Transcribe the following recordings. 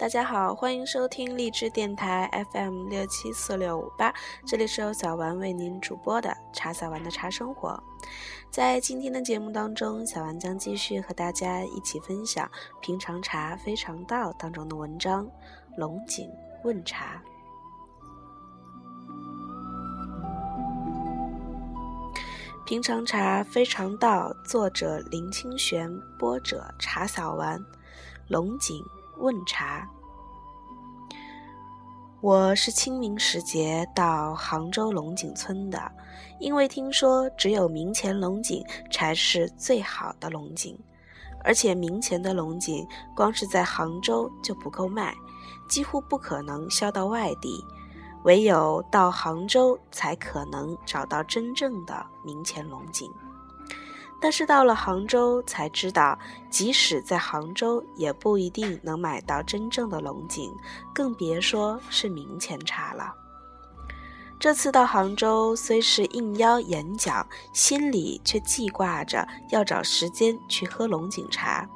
大家好，欢迎收听励志电台 FM 六七四六五八，这里是由小丸为您主播的茶小丸的茶生活。在今天的节目当中，小丸将继续和大家一起分享《平常茶非常道》当中的文章《龙井问茶》。《平常茶非常道》，作者林清玄，播者茶小丸，龙井。问茶，我是清明时节到杭州龙井村的，因为听说只有明前龙井才是最好的龙井，而且明前的龙井光是在杭州就不够卖，几乎不可能销到外地，唯有到杭州才可能找到真正的明前龙井。但是到了杭州才知道，即使在杭州也不一定能买到真正的龙井，更别说是明前茶了。这次到杭州虽是应邀演讲，心里却记挂着要找时间去喝龙井茶。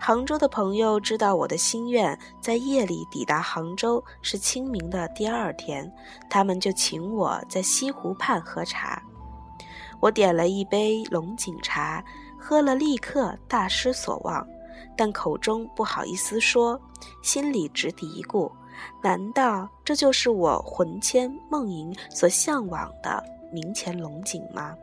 杭州的朋友知道我的心愿，在夜里抵达杭州是清明的第二天，他们就请我在西湖畔喝茶。我点了一杯龙井茶，喝了立刻大失所望，但口中不好意思说，心里直嘀咕：难道这就是我魂牵梦萦所向往的明前龙井吗？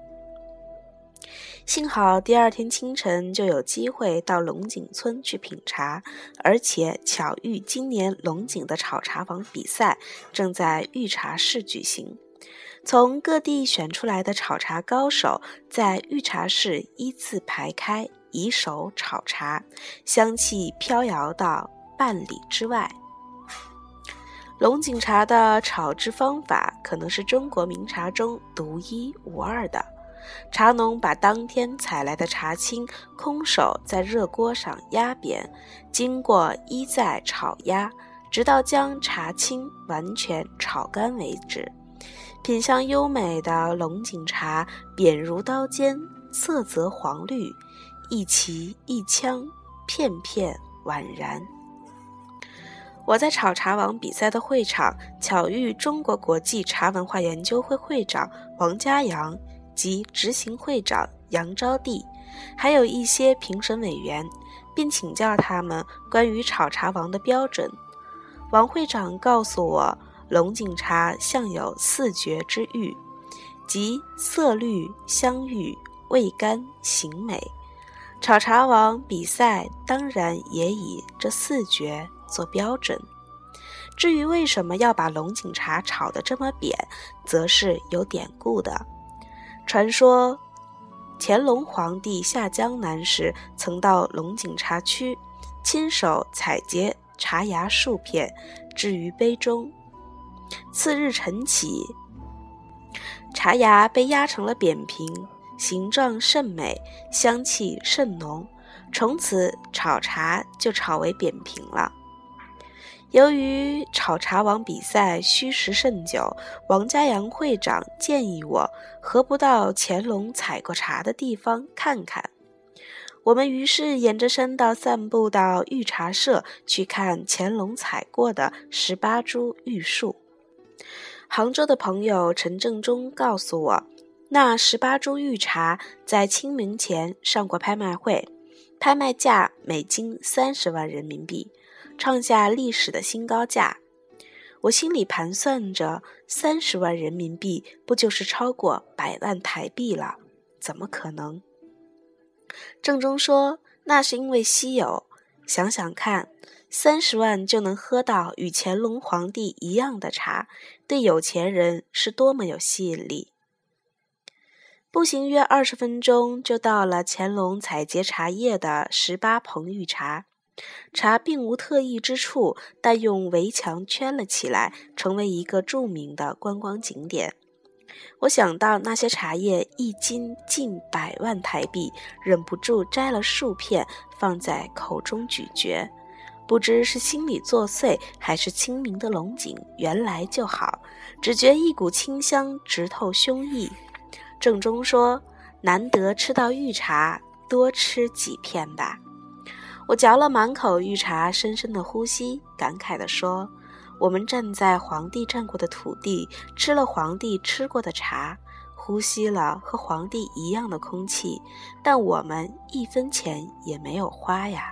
幸好第二天清晨就有机会到龙井村去品茶，而且巧遇今年龙井的炒茶坊比赛正在御茶室举行。从各地选出来的炒茶高手，在御茶室依次排开，以手炒茶，香气飘摇到半里之外。龙井茶的炒制方法可能是中国名茶中独一无二的。茶农把当天采来的茶青空手在热锅上压扁，经过一再炒压，直到将茶青完全炒干为止。品相优美的龙井茶，扁如刀尖，色泽黄绿，一齐一枪，片片宛然。我在炒茶王比赛的会场巧遇中国国际茶文化研究会会长王家阳及执行会长杨招娣，还有一些评审委员，并请教他们关于炒茶王的标准。王会长告诉我。龙井茶向有四绝之誉，即色绿、香郁、味甘、形美。炒茶王比赛当然也以这四绝做标准。至于为什么要把龙井茶炒得这么扁，则是有典故的。传说乾隆皇帝下江南时，曾到龙井茶区，亲手采撷茶芽数片，置于杯中。次日晨起，茶芽被压成了扁平，形状甚美，香气甚浓。从此炒茶就炒为扁平了。由于炒茶王比赛虚实甚久，王家阳会长建议我何不到乾隆采过茶的地方看看。我们于是沿着山道散步到御茶社去看乾隆采过的十八株玉树。杭州的朋友陈正中告诉我，那十八株玉茶在清明前上过拍卖会，拍卖价每斤三十万人民币，创下历史的新高价。我心里盘算着，三十万人民币不就是超过百万台币了？怎么可能？正中说，那是因为稀有。想想看。三十万就能喝到与乾隆皇帝一样的茶，对有钱人是多么有吸引力！步行约二十分钟就到了乾隆采撷茶叶的十八棚御茶，茶并无特异之处，但用围墙圈了起来，成为一个著名的观光景点。我想到那些茶叶一斤近百万台币，忍不住摘了数片放在口中咀嚼。不知是心里作祟，还是清明的龙井原来就好，只觉一股清香直透胸臆。正中说：“难得吃到玉茶，多吃几片吧。”我嚼了满口御茶，深深的呼吸，感慨地说：“我们站在皇帝站过的土地，吃了皇帝吃过的茶，呼吸了和皇帝一样的空气，但我们一分钱也没有花呀。”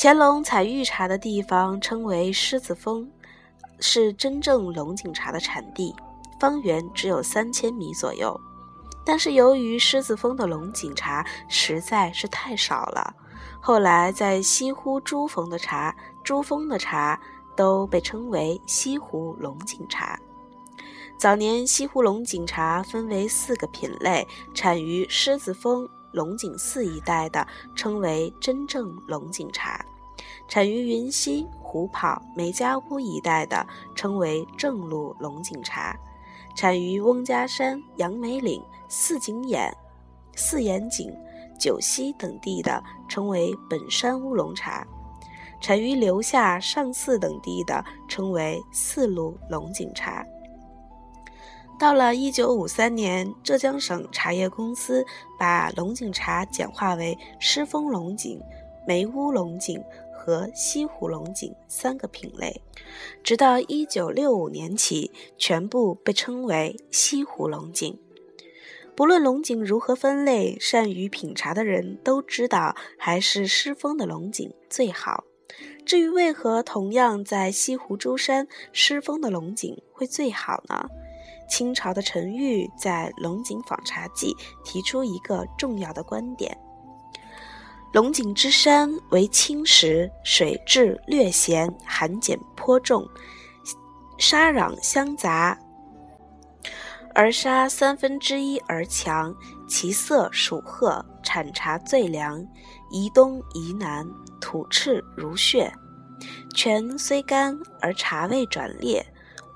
乾隆采御茶的地方称为狮子峰，是真正龙井茶的产地，方圆只有三千米左右。但是由于狮子峰的龙井茶实在是太少了，后来在西湖珠峰的茶、珠峰的茶都被称为西湖龙井茶。早年西湖龙井茶分为四个品类，产于狮子峰。龙井寺一带的称为真正龙井茶，产于云溪、虎跑、梅家坞一带的称为正路龙井茶，产于翁家山、杨梅岭、四井眼、四眼井、九溪等地的称为本山乌龙茶，产于留下、上寺等地的称为四路龙井茶。到了一九五三年，浙江省茶叶公司把龙井茶简化为狮峰龙井、梅屋龙井和西湖龙井三个品类，直到一九六五年起，全部被称为西湖龙井。不论龙井如何分类，善于品茶的人都知道，还是狮峰的龙井最好。至于为何同样在西湖珠山，狮峰的龙井会最好呢？清朝的陈玉在《龙井访茶记》提出一个重要的观点：龙井之山为青石，水质略咸，含碱颇重，沙壤相杂，而沙三分之一而强，其色属褐，产茶最凉，宜东宜南，土赤如血，泉虽干而茶味转烈。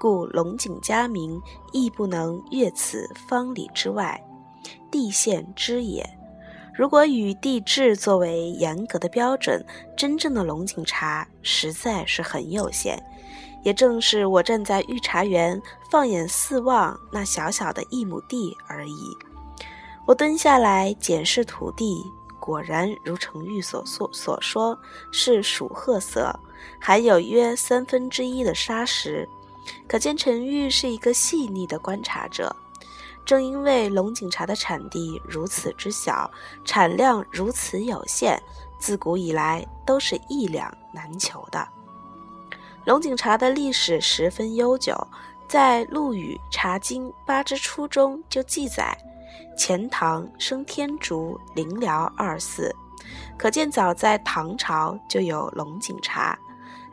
故龙井家名亦不能越此方里之外，地县之也。如果以地质作为严格的标准，真正的龙井茶实在是很有限。也正是我站在御茶园，放眼四望那小小的一亩地而已。我蹲下来检视土地，果然如程玉所所所说，是属褐色，含有约三分之一的砂石。可见陈玉是一个细腻的观察者。正因为龙井茶的产地如此之小，产量如此有限，自古以来都是一两难求的。龙井茶的历史十分悠久，在《陆羽茶经八之初》中就记载：钱塘生天竺、灵辽二寺，可见早在唐朝就有龙井茶。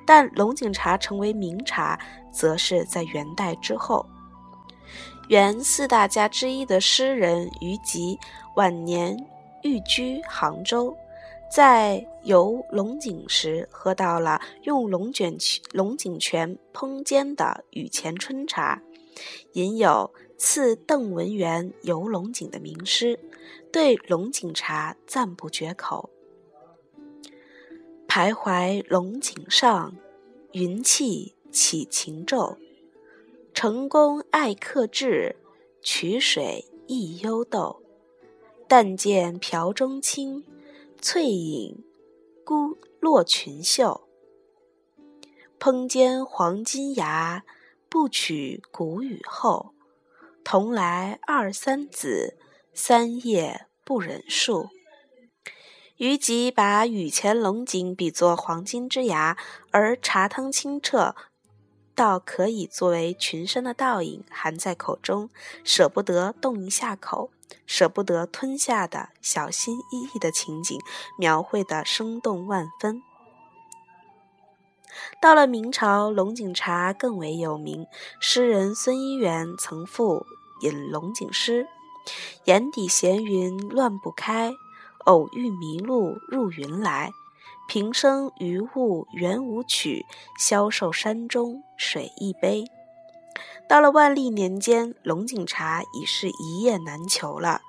但龙井茶成为名茶，则是在元代之后。元四大家之一的诗人于吉晚年寓居杭州，在游龙井时喝到了用龙卷龙井泉烹煎的雨前春茶，引有“赐邓文元游龙井”的名诗，对龙井茶赞不绝口。徘徊龙井上，云气起晴昼。成功爱客至，曲水忆幽窦。但见瓢中清，翠影孤落裙袖。烹煎黄金牙，不取谷雨后。同来二三子，三夜不忍数。于吉把雨前龙井比作黄金之牙，而茶汤清澈，倒可以作为群山的倒影含在口中，舍不得动一下口，舍不得吞下的小心翼翼的情景，描绘的生动万分。到了明朝，龙井茶更为有名，诗人孙一元曾赋饮龙井诗：“眼底闲云乱不开。”偶遇迷鹿入云来，平生余物原无曲，消瘦山中水一杯。到了万历年间，龙井茶已是一叶难求了。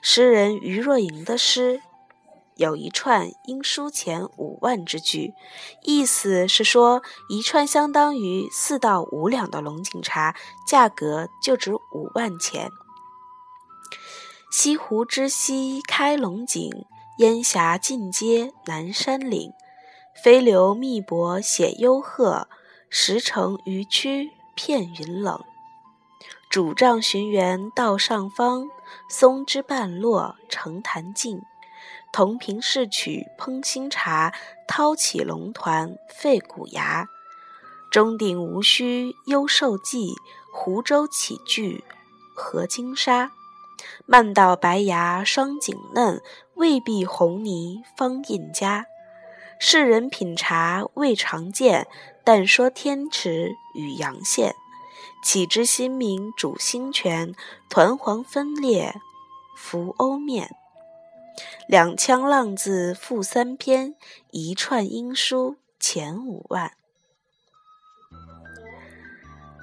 诗人余若莹的诗有一串应书钱五万之句，意思是说一串相当于四到五两的龙井茶，价格就值五万钱。西湖之西开龙井，烟霞尽接南山岭，飞流密泊写幽壑，石城渔区片云冷。拄杖寻源道上方，松枝半落成潭静。铜瓶试取烹新茶，掏起龙团沸骨牙。钟鼎无须忧受记，湖州起句合金沙。漫道白牙双颈嫩，未必红泥方印佳。世人品茶未尝见，但说天池与阳县。岂知新名主兴泉，团黄分裂浮鸥面。两腔浪字赋三篇，一串音书前五万。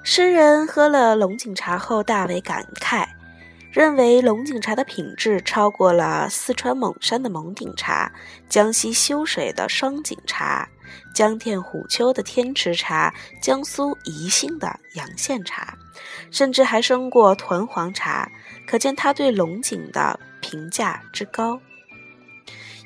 诗人喝了龙井茶后大为感慨，认为龙井茶的品质超过了四川蒙山的蒙顶茶、江西修水的双井茶。江天虎丘的天池茶，江苏宜兴的洋县茶，甚至还胜过屯黄茶，可见他对龙井的评价之高。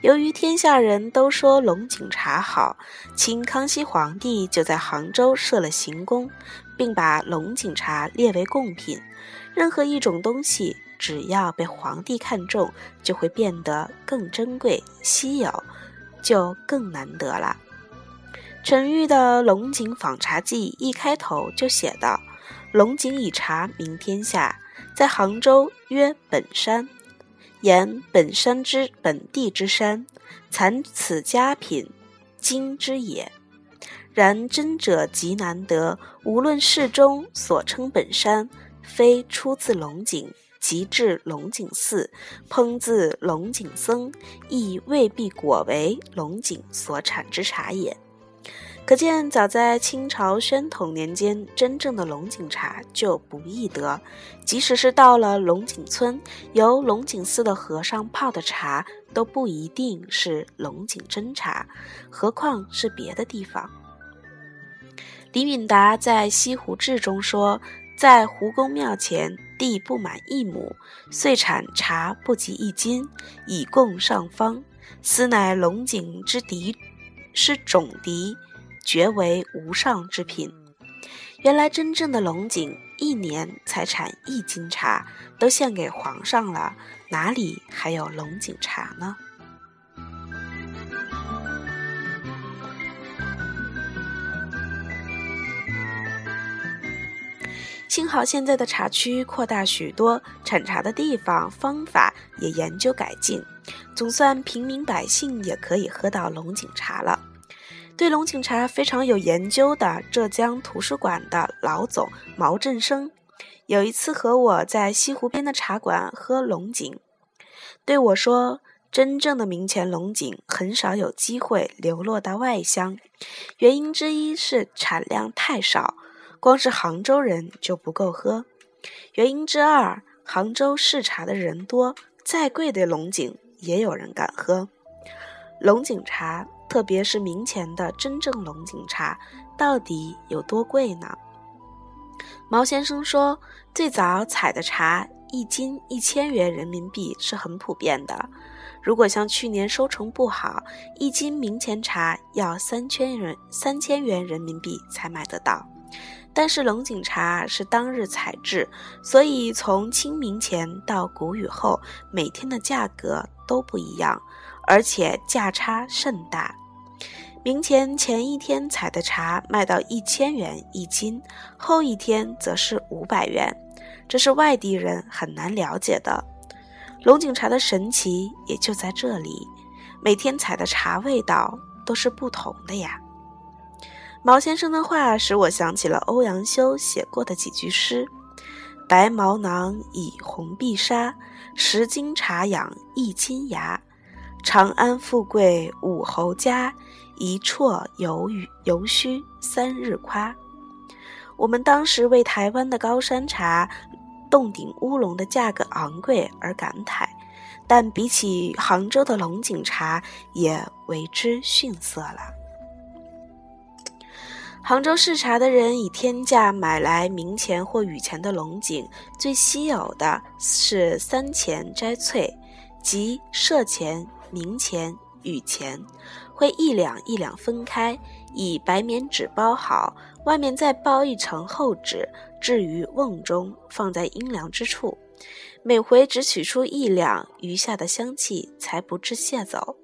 由于天下人都说龙井茶好，清康熙皇帝就在杭州设了行宫，并把龙井茶列为贡品。任何一种东西，只要被皇帝看中，就会变得更珍贵、稀有，就更难得了。陈玉的《龙井访茶记》一开头就写道：“龙井以茶名天下，在杭州曰本山，言本山之本地之山，产此佳品，今之也。然真者极难得，无论世中所称本山，非出自龙井，即至龙井寺，烹自龙井僧，亦未必果为龙井所产之茶也。”可见，早在清朝宣统年间，真正的龙井茶就不易得。即使是到了龙井村，由龙井寺的和尚泡的茶，都不一定是龙井真茶，何况是别的地方。李敏达在《西湖志》中说：“在湖公庙前，地不满一亩，岁产茶不及一斤，以供上方。斯乃龙井之嫡，是种嫡。”绝为无上之品。原来真正的龙井一年才产一斤茶，都献给皇上了，哪里还有龙井茶呢？幸好现在的茶区扩大许多，产茶的地方、方法也研究改进，总算平民百姓也可以喝到龙井茶了。对龙井茶非常有研究的浙江图书馆的老总毛振生，有一次和我在西湖边的茶馆喝龙井，对我说：“真正的明前龙井很少有机会流落到外乡，原因之一是产量太少，光是杭州人就不够喝；原因之二，杭州试茶的人多，再贵的龙井也有人敢喝。龙井茶。”特别是明前的真正龙井茶，到底有多贵呢？毛先生说，最早采的茶一斤一千元人民币是很普遍的。如果像去年收成不好，一斤明前茶要三千元三千元人民币才买得到。但是龙井茶是当日采制，所以从清明前到谷雨后，每天的价格都不一样。而且价差甚大，明前前一天采的茶卖到一千元一斤，后一天则是五百元，这是外地人很难了解的。龙井茶的神奇也就在这里，每天采的茶味道都是不同的呀。毛先生的话使我想起了欧阳修写过的几句诗：“白毛囊以红碧纱，十斤茶养一斤芽。”长安富贵五侯家，一啜犹豫犹须三日夸。我们当时为台湾的高山茶、洞顶乌龙的价格昂贵而感慨，但比起杭州的龙井茶，也为之逊色了。杭州试茶的人以天价买来明前或雨前的龙井，最稀有的是三钱摘萃，即涉前。明钱、雨钱，会一两一两分开，以白棉纸包好，外面再包一层厚纸，置于瓮中，放在阴凉之处。每回只取出一两，余下的香气才不致泄走。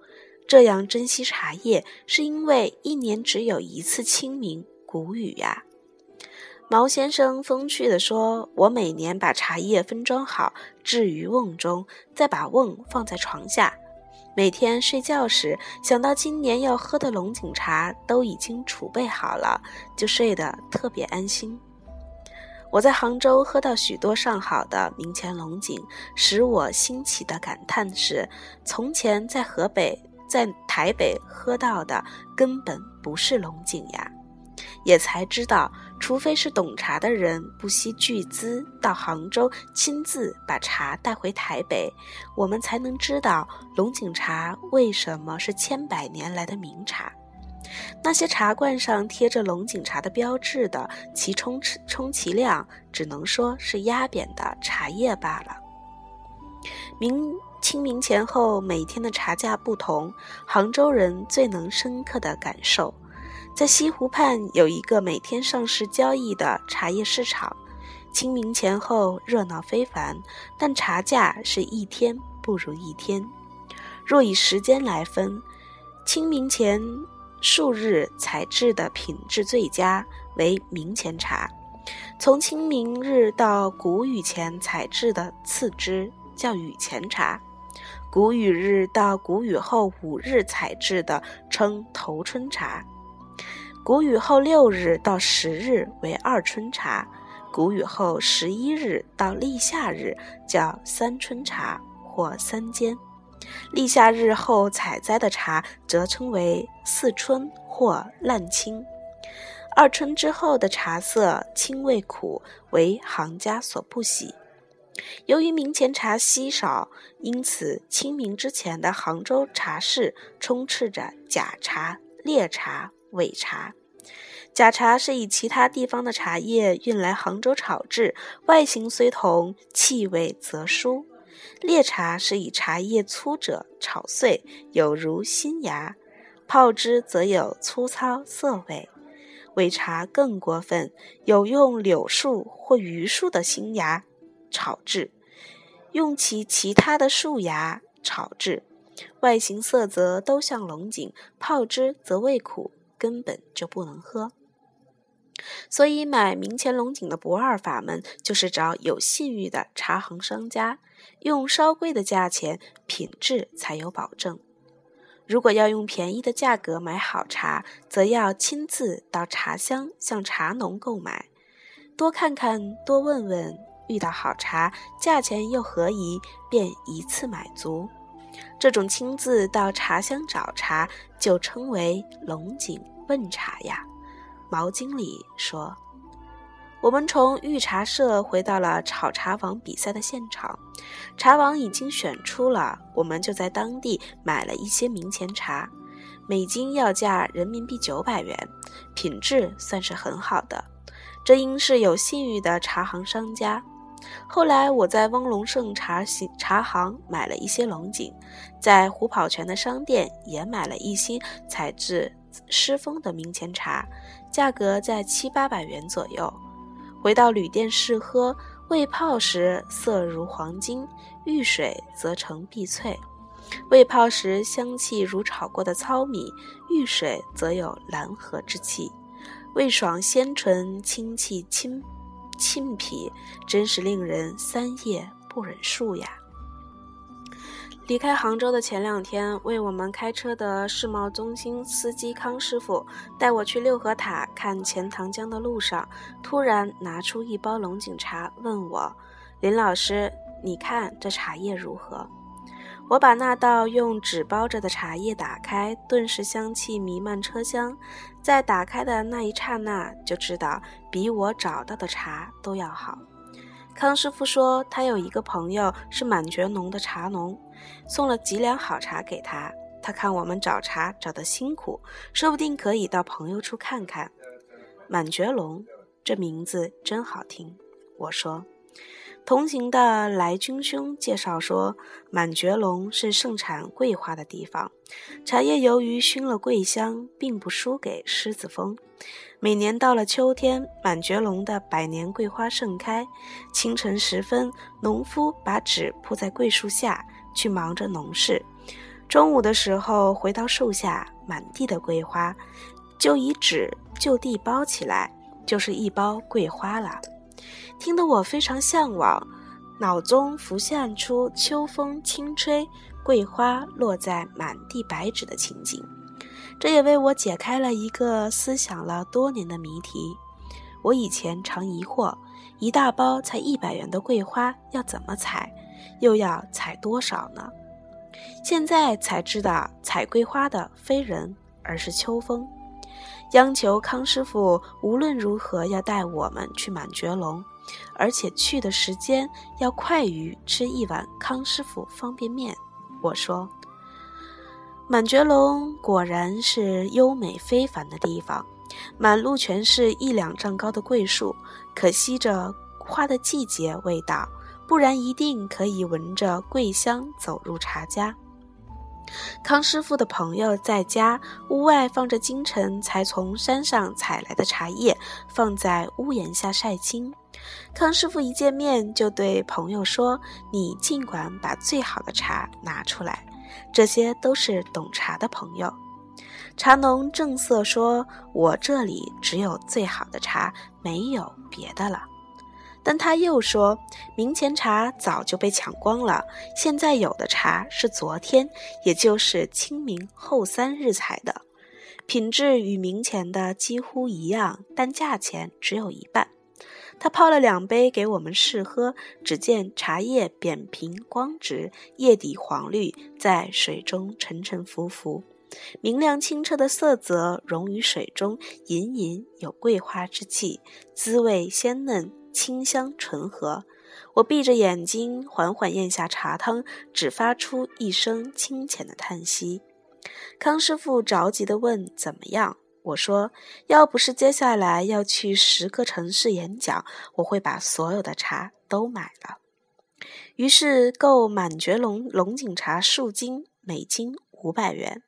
这样珍惜茶叶，是因为一年只有一次清明谷雨呀。毛先生风趣地说：“我每年把茶叶分装好，置于瓮中，再把瓮放在床下。每天睡觉时，想到今年要喝的龙井茶都已经储备好了，就睡得特别安心。”我在杭州喝到许多上好的明前龙井，使我兴起的感叹是：从前在河北、在台北喝到的根本不是龙井呀。也才知道，除非是懂茶的人不惜巨资到杭州亲自把茶带回台北，我们才能知道龙井茶为什么是千百年来的名茶。那些茶罐上贴着龙井茶的标志的，其充充其量只能说是压扁的茶叶罢了。明清明前后每天的茶价不同，杭州人最能深刻的感受。在西湖畔有一个每天上市交易的茶叶市场，清明前后热闹非凡，但茶价是一天不如一天。若以时间来分，清明前。数日采制的品质最佳为明前茶，从清明日到谷雨前采制的次之叫雨前茶，谷雨日到谷雨后五日采制的称头春茶，谷雨后六日到十日为二春茶，谷雨后十一日到立夏日叫三春茶或三间。立夏日后采摘的茶，则称为四春或烂青。二春之后的茶色清味苦，为行家所不喜。由于明前茶稀少，因此清明之前的杭州茶市充斥着假茶、劣茶、伪茶。假茶是以其他地方的茶叶运来杭州炒制，外形虽同，气味则殊。劣茶是以茶叶粗者炒碎，有如新芽，泡之则有粗糙涩味；伪茶更过分，有用柳树或榆树的新芽炒制，用其其他的树芽炒制，外形色泽都像龙井，泡之则味苦，根本就不能喝。所以买明前龙井的不二法门，就是找有信誉的茶行商家。用稍贵的价钱，品质才有保证。如果要用便宜的价格买好茶，则要亲自到茶乡向茶农购买，多看看，多问问，遇到好茶，价钱又合宜，便一次买足。这种亲自到茶乡找茶，就称为龙井问茶呀。毛经理说。我们从御茶社回到了炒茶王比赛的现场，茶王已经选出了，我们就在当地买了一些明前茶，每斤要价人民币九百元，品质算是很好的。这应是有信誉的茶行商家。后来我在翁龙盛茶行茶行买了一些龙井，在虎跑泉的商店也买了一些采自狮峰的明前茶，价格在七八百元左右。回到旅店试喝，未泡时色如黄金，遇水则成碧翠；未泡时香气如炒过的糙米，遇水则有蓝和之气，味爽鲜醇，清气清沁脾，真是令人三夜不忍数呀。离开杭州的前两天，为我们开车的世贸中心司机康师傅带我去六合塔看钱塘江的路上，突然拿出一包龙井茶，问我：“林老师，你看这茶叶如何？”我把那道用纸包着的茶叶打开，顿时香气弥漫车厢。在打开的那一刹那，就知道比我找到的茶都要好。康师傅说，他有一个朋友是满觉农的茶农，送了几两好茶给他。他看我们找茶找得辛苦，说不定可以到朋友处看看。满觉农这名字真好听，我说。同行的来军兄介绍说，满觉陇是盛产桂花的地方，茶叶由于熏了桂香，并不输给狮子峰。每年到了秋天，满觉陇的百年桂花盛开。清晨时分，农夫把纸铺在桂树下，去忙着农事。中午的时候回到树下，满地的桂花，就以纸就地包起来，就是一包桂花了。听得我非常向往，脑中浮现出秋风轻吹，桂花落在满地白纸的情景。这也为我解开了一个思想了多年的谜题。我以前常疑惑，一大包才一百元的桂花要怎么采，又要采多少呢？现在才知道，采桂花的非人，而是秋风。央求康师傅无论如何要带我们去满觉陇。而且去的时间要快于吃一碗康师傅方便面。我说：“满觉陇果然是优美非凡的地方，满路全是一两丈高的桂树，可惜着花的季节未到，不然一定可以闻着桂香走入茶家。”康师傅的朋友在家，屋外放着京城才从山上采来的茶叶，放在屋檐下晒青。康师傅一见面就对朋友说：“你尽管把最好的茶拿出来。”这些都是懂茶的朋友。茶农正色说：“我这里只有最好的茶，没有别的了。”但他又说：“明前茶早就被抢光了，现在有的茶是昨天，也就是清明后三日采的，品质与明前的几乎一样，但价钱只有一半。”他泡了两杯给我们试喝，只见茶叶扁平光直，叶底黄绿，在水中沉沉浮浮，明亮清澈的色泽溶于水中，隐隐有桂花之气，滋味鲜嫩，清香醇和。我闭着眼睛缓缓咽下茶汤，只发出一声清浅的叹息。康师傅着急地问：“怎么样？”我说：“要不是接下来要去十个城市演讲，我会把所有的茶都买了。”于是购满觉龙龙井茶数斤，每斤五百元。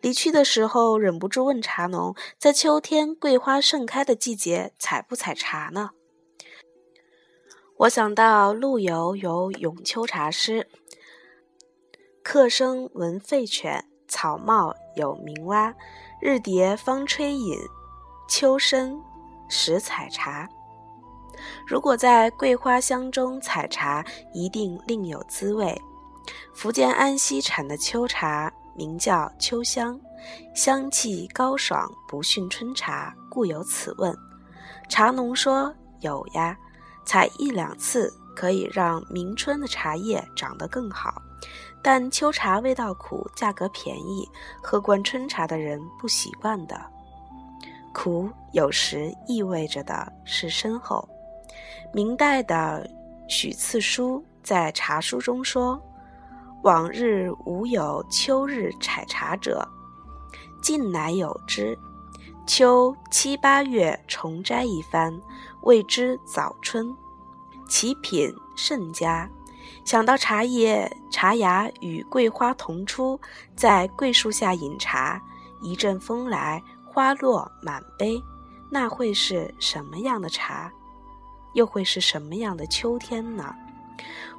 离去的时候，忍不住问茶农：“在秋天桂花盛开的季节，采不采茶呢？”我想到陆游有《咏秋茶》诗：“客声闻吠犬，草帽有鸣蛙。”日蝶方吹饮，秋深时采茶。如果在桂花香中采茶，一定另有滋味。福建安溪产的秋茶名叫秋香，香气高爽，不逊春茶，故有此问。茶农说有呀，采一两次可以让明春的茶叶长得更好。但秋茶味道苦，价格便宜，喝惯春茶的人不习惯的。苦有时意味着的是深厚。明代的许次书在茶书中说：“往日无有秋日采茶者，近乃有之。秋七八月重摘一番，谓之早春，其品甚佳。”想到茶叶、茶芽与桂花同出，在桂树下饮茶，一阵风来，花落满杯，那会是什么样的茶？又会是什么样的秋天呢？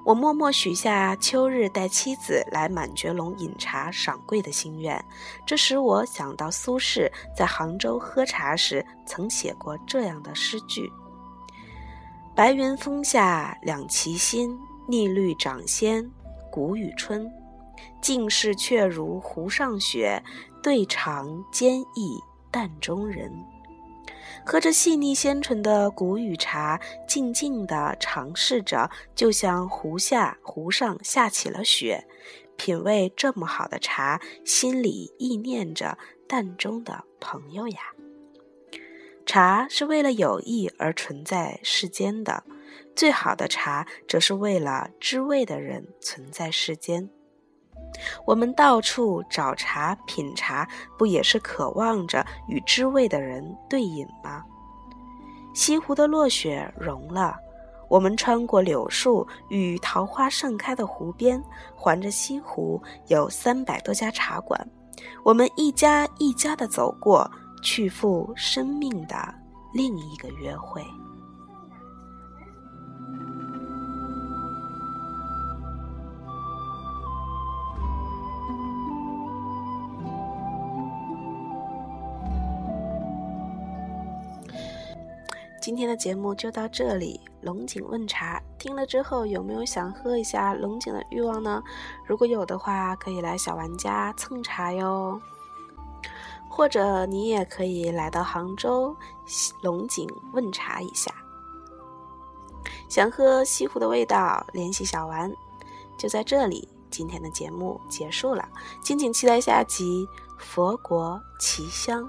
我默默许下秋日带妻子来满觉陇饮茶赏桂的心愿，这使我想到苏轼在杭州喝茶时曾写过这样的诗句：“白云峰下两齐心。”腻绿掌先，谷雨春，尽是却如湖上雪，对长坚毅淡中人。喝着细腻鲜醇的谷雨茶，静静地尝试着，就像湖下湖上下起了雪。品味这么好的茶，心里意念着淡中的朋友呀。茶是为了友谊而存在世间的。最好的茶，则是为了知味的人存在世间。我们到处找茶品茶，不也是渴望着与知味的人对饮吗？西湖的落雪融了，我们穿过柳树与桃花盛开的湖边，环着西湖有三百多家茶馆，我们一家一家的走过，去赴生命的另一个约会。今天的节目就到这里。龙井问茶，听了之后有没有想喝一下龙井的欲望呢？如果有的话，可以来小玩家蹭茶哟。或者你也可以来到杭州龙井问茶一下。想喝西湖的味道，联系小丸。就在这里，今天的节目结束了，敬请期待下集《佛国奇香》。